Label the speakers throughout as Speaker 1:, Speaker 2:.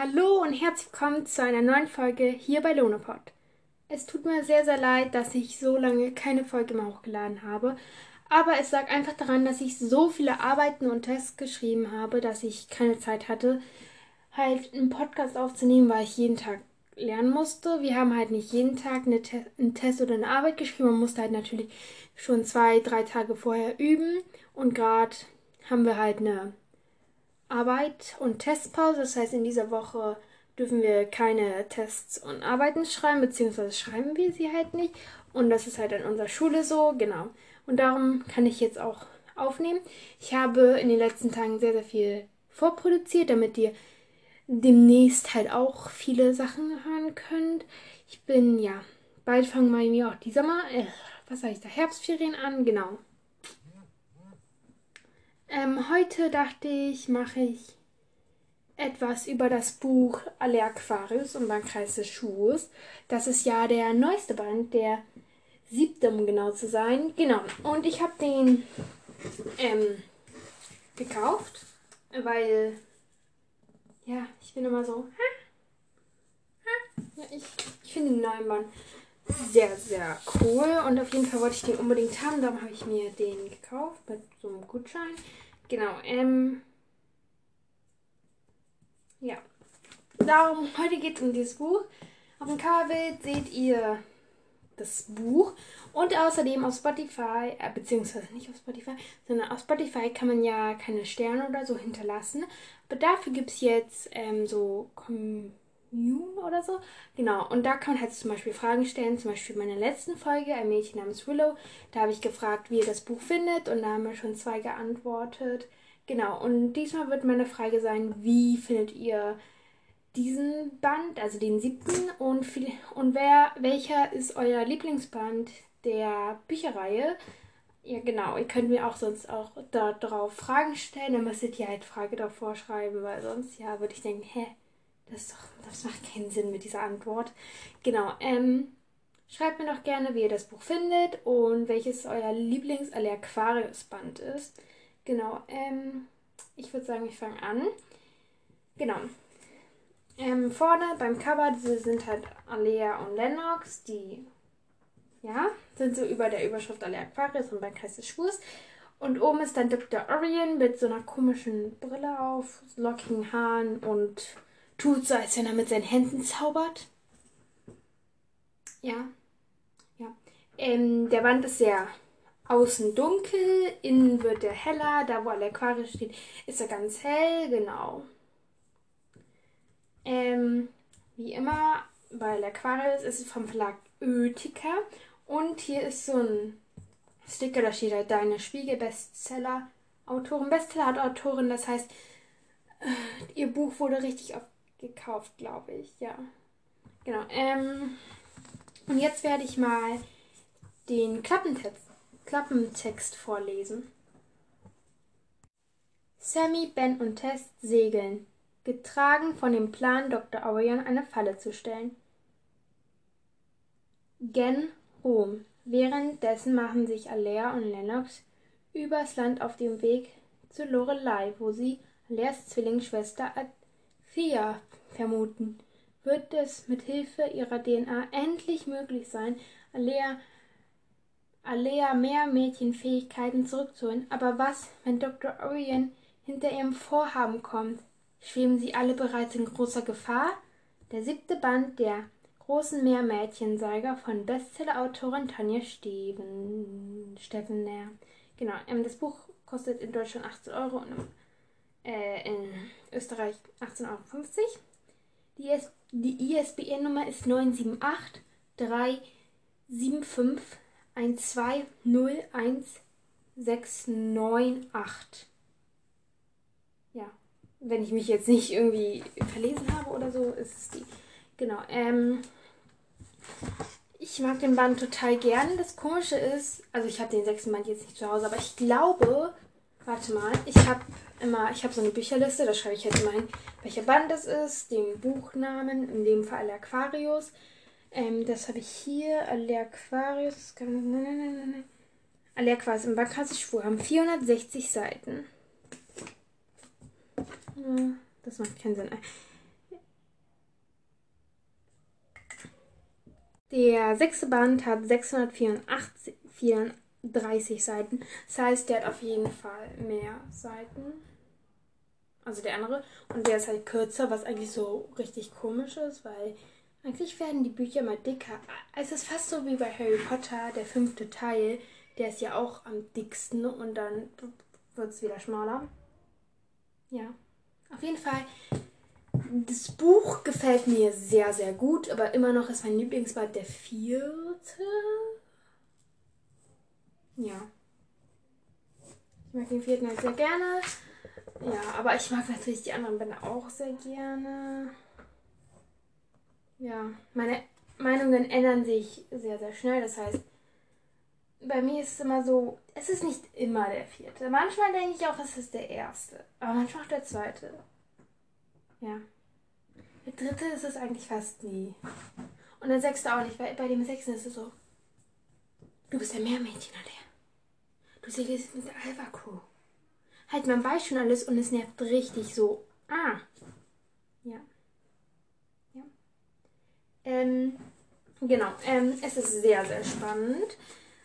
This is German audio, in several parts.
Speaker 1: Hallo und herzlich willkommen zu einer neuen Folge hier bei Lonopod. Es tut mir sehr, sehr leid, dass ich so lange keine Folge mehr hochgeladen habe. Aber es lag einfach daran, dass ich so viele Arbeiten und Tests geschrieben habe, dass ich keine Zeit hatte, halt einen Podcast aufzunehmen, weil ich jeden Tag lernen musste. Wir haben halt nicht jeden Tag eine Te einen Test oder eine Arbeit geschrieben. Man musste halt natürlich schon zwei, drei Tage vorher üben. Und gerade haben wir halt eine Arbeit und Testpause. Das heißt, in dieser Woche dürfen wir keine Tests und Arbeiten schreiben, beziehungsweise schreiben wir sie halt nicht. Und das ist halt an unserer Schule so, genau. Und darum kann ich jetzt auch aufnehmen. Ich habe in den letzten Tagen sehr, sehr viel vorproduziert, damit ihr demnächst halt auch viele Sachen hören könnt. Ich bin, ja, bald fangen bei mir auch die Sommer, äh, was sage ich da, Herbstferien an, genau. Ähm, heute dachte ich, mache ich etwas über das Buch Alle Aquarius und beim Kreis des Schuhs. Das ist ja der neueste Band, der siebte, um genau zu sein. Genau. Und ich habe den ähm, gekauft, weil ja, ich bin immer so. Ja, ich, ich finde den neuen Band sehr, sehr cool. Und auf jeden Fall wollte ich den unbedingt haben. Darum habe ich mir den gekauft mit so einem Gutschein. Genau. Ähm, ja. Darum, heute geht es um dieses Buch. Auf dem Coverbild seht ihr das Buch. Und außerdem auf Spotify, äh, beziehungsweise nicht auf Spotify, sondern auf Spotify kann man ja keine Sterne oder so hinterlassen. Aber dafür gibt es jetzt ähm, so Commune oder so. Genau, und da kann man halt zum Beispiel Fragen stellen. Zum Beispiel meine letzten Folge, ein Mädchen namens Willow. Da habe ich gefragt, wie ihr das Buch findet. Und da haben mir schon zwei geantwortet. Genau, und diesmal wird meine Frage sein, wie findet ihr diesen Band, also den siebten? Und, viel, und wer, welcher ist euer Lieblingsband der Bücherreihe? Ja, genau. Ihr könnt mir auch sonst auch darauf Fragen stellen. Dann müsstet ihr halt Frage davor schreiben, weil sonst, ja, würde ich denken, hä, das, doch, das macht keinen Sinn mit dieser Antwort. Genau. Ähm, schreibt mir doch gerne, wie ihr das Buch findet und welches euer lieblings aquarius band ist. Genau. Ähm, ich würde sagen, ich fange an. Genau. Ähm, vorne beim Cover sind halt Alea und Lennox, die ja, sind so über der Überschrift alle Aquarius und beim Kreis des Schwurs. Und oben ist dann Dr. Orion mit so einer komischen Brille auf, lockigen Haaren und tut so, als wenn er mit seinen Händen zaubert. Ja. Ja. Ähm, der Wand ist sehr außen dunkel, innen wird er heller. Da, wo alle Aquarius steht, ist er ganz hell, genau. Ähm, wie immer, bei Aquarius ist es vom Verlag Ötica und hier ist so ein Sticker, da steht halt deine Spiegel-Bestseller-Autorin, Bestseller-Autorin, das heißt, äh, ihr Buch wurde richtig oft gekauft, glaube ich, ja. Genau, ähm, und jetzt werde ich mal den Klappentext, Klappentext vorlesen. Sammy, Ben und Tess segeln, getragen von dem Plan, Dr. Orion eine Falle zu stellen. Gen Rom. Währenddessen machen sich Alea und Lennox übers Land auf dem Weg zu Lorelei, wo sie Aleas Zwillingsschwester Athea vermuten. Wird es mit Hilfe ihrer DNA endlich möglich sein, Alea, Alea mehr Mädchenfähigkeiten zurückzuholen? Aber was, wenn Dr. Orion hinter ihrem Vorhaben kommt? Schweben sie alle bereits in großer Gefahr? Der siebte Band der großen Meermädchenseiger von Bestsellerautorin Tanja Steven, Steffener. Genau, ähm, das Buch kostet in Deutschland 18 Euro und äh, in Österreich 18,50 Euro. Die, IS die ISBN-Nummer ist 978 375 1201698. Ja, wenn ich mich jetzt nicht irgendwie verlesen habe oder so, ist es die. Genau, ähm, ich mag den Band total gern. Das Komische ist, also ich habe den sechsten Band jetzt nicht zu Hause, aber ich glaube, Warte mal, ich habe immer, ich habe so eine Bücherliste, da schreibe ich halt immer hin, welcher Band es ist, den Buchnamen, in dem Fall Aquarius. Ähm, das habe ich hier, Aquarius. Nein, nein, nein, nein, nein. Aquarius im Backhaus Schwur haben 460 Seiten. Das macht keinen Sinn. Der sechste Band hat 684, 634 Seiten. Das heißt, der hat auf jeden Fall mehr Seiten. Also der andere. Und der ist halt kürzer, was eigentlich so richtig komisch ist, weil eigentlich werden die Bücher immer dicker. Es ist fast so wie bei Harry Potter, der fünfte Teil. Der ist ja auch am dicksten und dann wird es wieder schmaler. Ja. Auf jeden Fall das Buch gefällt mir sehr, sehr gut, aber immer noch ist mein Lieblingsband der vierte. Ja. Ich mag den vierten halt sehr gerne. Ja, aber ich mag natürlich die anderen Bände auch sehr gerne. Ja, meine Meinungen ändern sich sehr, sehr schnell. Das heißt, bei mir ist es immer so, es ist nicht immer der vierte. Manchmal denke ich auch, es ist der erste. Aber manchmal auch der zweite. Ja. Der dritte ist es eigentlich fast nie. Und der sechste auch nicht, weil bei dem sechsten ist es so. Du bist ein Meermädchen, Alea. Du segelst mit der Alva Crew. Halt, man weiß schon alles und es nervt richtig so. Ah. Ja. Ja. Ähm, genau. Ähm, es ist sehr, sehr spannend.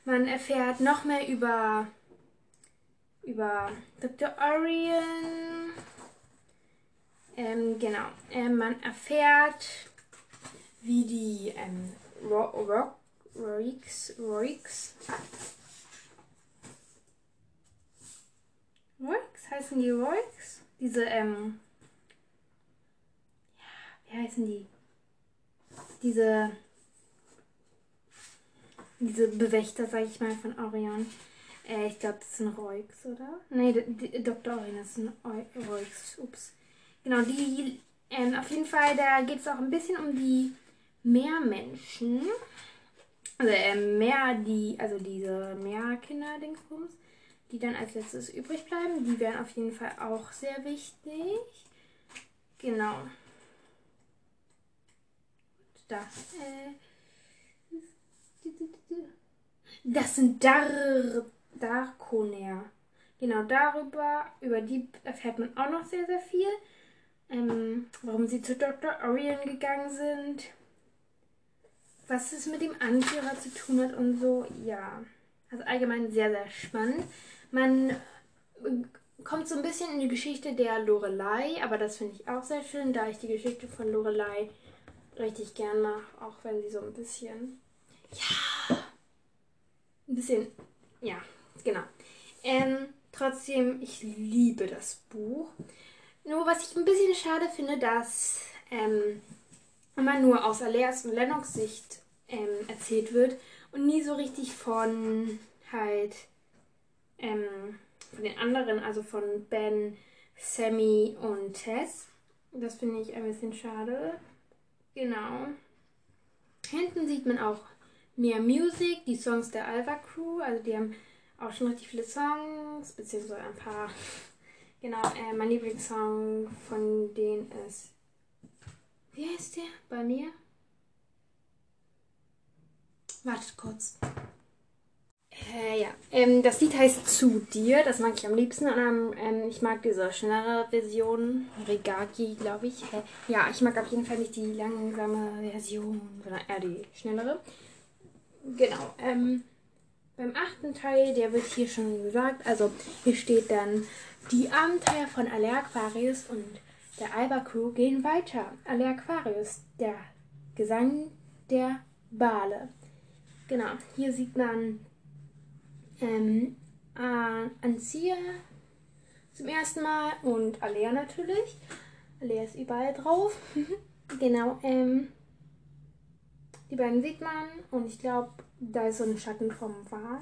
Speaker 1: Man erfährt noch mehr über, über Dr. Orion ähm, genau. Ähm, man erfährt, wie die ähm, Rock, Rock, Roix, Roix, Roix, heißen die Roix? Diese, ähm, ja, wie heißen die? Diese, diese Bewächter, sag ich mal, von Orion. Äh, ich glaube, das sind Roix, oder? Nee, Dr. Orion ist ein Roix. Ups. Genau, die, ähm, auf jeden Fall, da geht es auch ein bisschen um die Meermenschen. Also äh, mehr die, also diese Meerkinder-Dingsbums, die dann als letztes übrig bleiben. Die wären auf jeden Fall auch sehr wichtig. Genau. Da. Äh, das sind Dar Darkoner. Genau darüber, über die erfährt man auch noch sehr, sehr viel ähm, warum sie zu Dr. Orion gegangen sind, was es mit dem Anführer zu tun hat und so. Ja, also allgemein sehr, sehr spannend. Man äh, kommt so ein bisschen in die Geschichte der Lorelei, aber das finde ich auch sehr schön, da ich die Geschichte von Lorelei richtig gern mache, auch wenn sie so ein bisschen, ja, ein bisschen, ja, genau. Ähm, trotzdem, ich liebe das Buch. Nur was ich ein bisschen schade finde, dass ähm, immer nur aus Aleas und Lennox Sicht ähm, erzählt wird und nie so richtig von halt ähm, von den anderen, also von Ben, Sammy und Tess. Das finde ich ein bisschen schade. Genau. Hinten sieht man auch mehr Musik, die Songs der Alva Crew. Also die haben auch schon richtig viele Songs, beziehungsweise ein paar Genau, äh, mein Lieblingssong von denen ist. Wie heißt der bei mir? Wartet kurz. Äh, ähm, das Lied heißt Zu dir. Das mag ich am liebsten. Und, ähm, ich mag diese schnellere Version. Regaki, glaube ich. Äh, ja, ich mag auf jeden Fall nicht die langsame Version, sondern eher die schnellere. Genau. Ähm, beim achten Teil, der wird hier schon gesagt. Also hier steht dann die Abenteuer von Aller Aquarius und der Alba Crew gehen weiter. Aller Aquarius, der Gesang der Bale. Genau, hier sieht man ähm, Anzia zum ersten Mal und Alea natürlich. Alea ist überall drauf. genau, ähm, die beiden sieht man und ich glaube, da ist so ein Schatten vom Wal.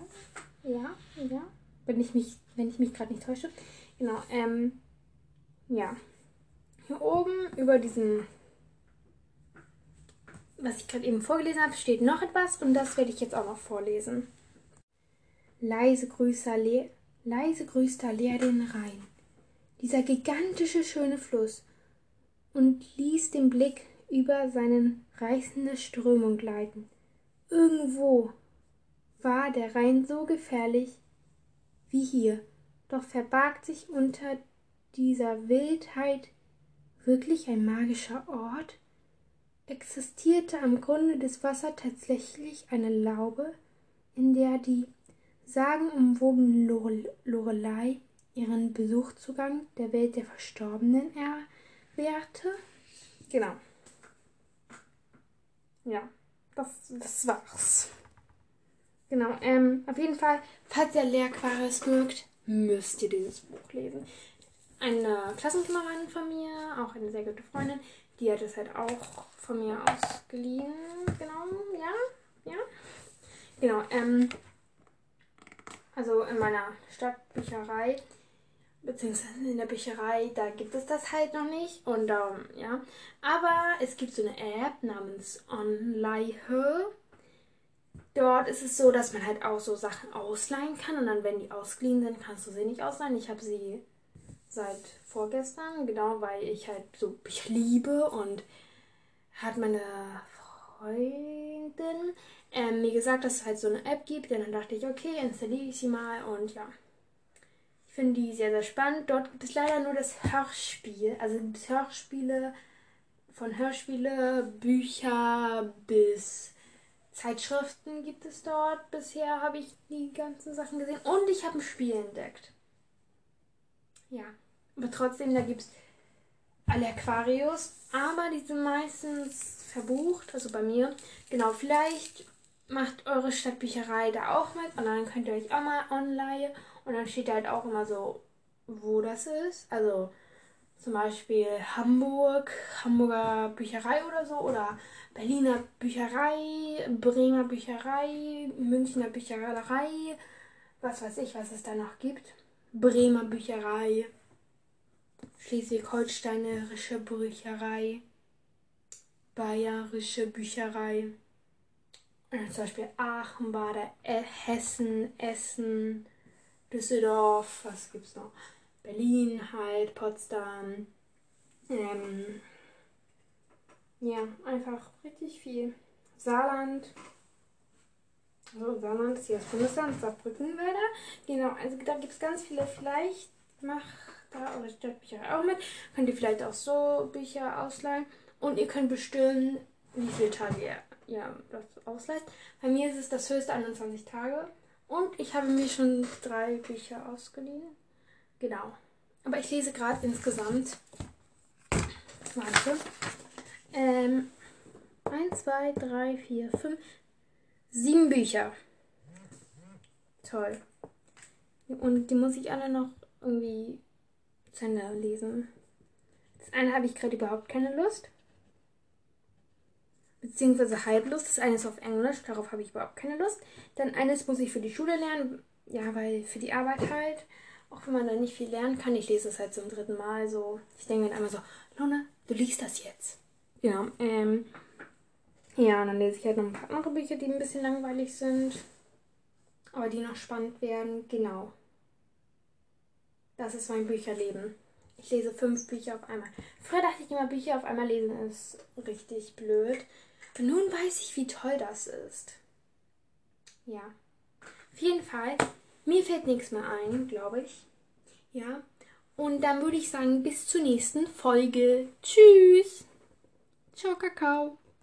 Speaker 1: Ja, ja. Wenn ich mich, wenn ich mich gerade nicht täusche. Genau, ähm, ja. Hier oben über diesem, was ich gerade eben vorgelesen habe, steht noch etwas und das werde ich jetzt auch noch vorlesen. Leise Alea, leise grüßt Alea den Rhein, dieser gigantische schöne Fluss, und ließ den Blick über seinen reißende Strömung gleiten. Irgendwo war der Rhein so gefährlich wie hier doch verbarg sich unter dieser Wildheit wirklich ein magischer Ort? existierte am Grunde des Wassers tatsächlich eine Laube, in der die sagenumwobene Lorelei ihren Besuchzugang der Welt der Verstorbenen erwehrte. Genau. Ja, das, das war's. Genau, ähm, auf jeden Fall, falls ihr Lehrquaris mögt, müsst ihr dieses Buch lesen. Eine Klassenkameradin von mir, auch eine sehr gute Freundin, die hat es halt auch von mir ausgeliehen. Genau, ja, ja. Genau, ähm, also in meiner Stadtbücherei, beziehungsweise in der Bücherei, da gibt es das halt noch nicht. Und ähm, ja, aber es gibt so eine App namens Online. Dort ist es so, dass man halt auch so Sachen ausleihen kann und dann, wenn die ausgeliehen sind, kannst du sie nicht ausleihen. Ich habe sie seit vorgestern, genau, weil ich halt so ich liebe und hat meine Freundin ähm, mir gesagt, dass es halt so eine App gibt. Und dann dachte ich, okay, installiere ich sie mal und ja. Ich finde die sehr, sehr spannend. Dort gibt es leider nur das Hörspiel. Also gibt es Hörspiele von Hörspiele, Bücher bis Zeitschriften gibt es dort. Bisher habe ich die ganzen Sachen gesehen. Und ich habe ein Spiel entdeckt. Ja. Aber trotzdem, da gibt es alle Aquarius. Aber die sind meistens verbucht. Also bei mir. Genau, vielleicht macht eure Stadtbücherei da auch mit. Und dann könnt ihr euch auch mal online. Und dann steht halt auch immer so, wo das ist. Also zum Beispiel Hamburg, Hamburger Bücherei oder so. Oder Berliner Bücherei, Bremer Bücherei, Münchner Bücherei, was weiß ich, was es da noch gibt. Bremer Bücherei, Schleswig-Holsteinische Bücherei, Bayerische Bücherei. Zum Beispiel Aachen war da, Hessen, Essen, Düsseldorf, was gibt's noch? Berlin halt, Potsdam. Ähm, ja, einfach richtig viel. Saarland. So, Saarland ist hier das Bundesland, Saarbrückenwälder. Genau, also da gibt es ganz viele. Vielleicht macht da eure Stadtbücher auch mit. Könnt ihr vielleicht auch so Bücher ausleihen. Und ihr könnt bestimmen, wie viele Tage ihr ja, das ausleiht. Bei mir ist es das höchste 21 Tage. Und ich habe mir schon drei Bücher ausgeliehen. Genau. Aber ich lese gerade insgesamt. Warte. Ähm, 1, 2, 3, 4, 5, 7 Bücher. Toll. Und die muss ich alle noch irgendwie zu Ende lesen. Das eine habe ich gerade überhaupt keine Lust. Beziehungsweise Halblust. Das eine ist auf Englisch, darauf habe ich überhaupt keine Lust. Dann eines muss ich für die Schule lernen. Ja, weil für die Arbeit halt. Auch wenn man da nicht viel lernen kann. Ich lese es halt zum dritten Mal so. Ich denke mir einmal so, Luna, du liest das jetzt. Ja, ähm. Ja, und dann lese ich halt noch ein paar andere Bücher, die ein bisschen langweilig sind. Aber die noch spannend werden. Genau. Das ist mein Bücherleben. Ich lese fünf Bücher auf einmal. Früher dachte ich immer, Bücher auf einmal lesen ist richtig blöd. Und nun weiß ich, wie toll das ist. Ja. Auf jeden Fall, mir fällt nichts mehr ein, glaube ich. Ja. Und dann würde ich sagen, bis zur nächsten Folge. Tschüss. Ciao, Kakao.